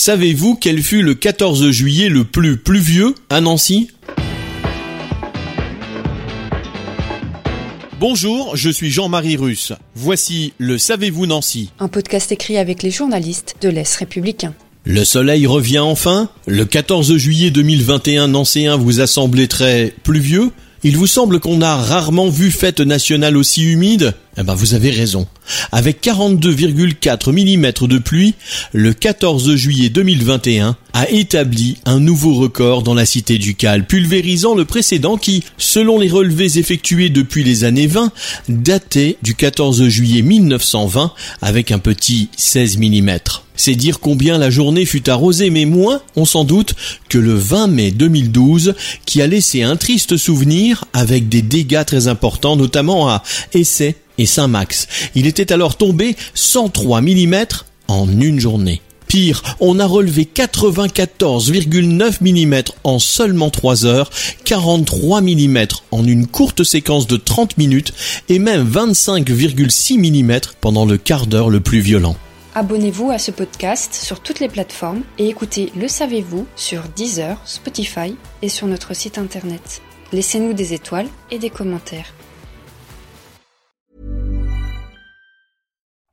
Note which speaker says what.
Speaker 1: Savez-vous quel fut le 14 juillet le plus pluvieux à Nancy? Bonjour, je suis Jean-Marie Russe. Voici le Savez-vous Nancy.
Speaker 2: Un podcast écrit avec les journalistes de l'Est républicain.
Speaker 1: Le soleil revient enfin? Le 14 juillet 2021, Nancéen vous a semblé très pluvieux? Il vous semble qu'on a rarement vu fête nationale aussi humide? Eh ben vous avez raison. Avec 42,4 mm de pluie, le 14 juillet 2021 a établi un nouveau record dans la cité du Cal, pulvérisant le précédent qui, selon les relevés effectués depuis les années 20, datait du 14 juillet 1920 avec un petit 16 mm. C'est dire combien la journée fut arrosée, mais moins, on s'en doute, que le 20 mai 2012, qui a laissé un triste souvenir avec des dégâts très importants, notamment à Essay et Saint-Max. Il était alors tombé 103 mm en une journée. Pire, on a relevé 94,9 mm en seulement 3 heures, 43 mm en une courte séquence de 30 minutes et même 25,6 mm pendant le quart d'heure le plus violent.
Speaker 2: Abonnez-vous à ce podcast sur toutes les plateformes et écoutez Le Savez-vous sur Deezer, Spotify et sur notre site internet. Laissez-nous des étoiles et des commentaires.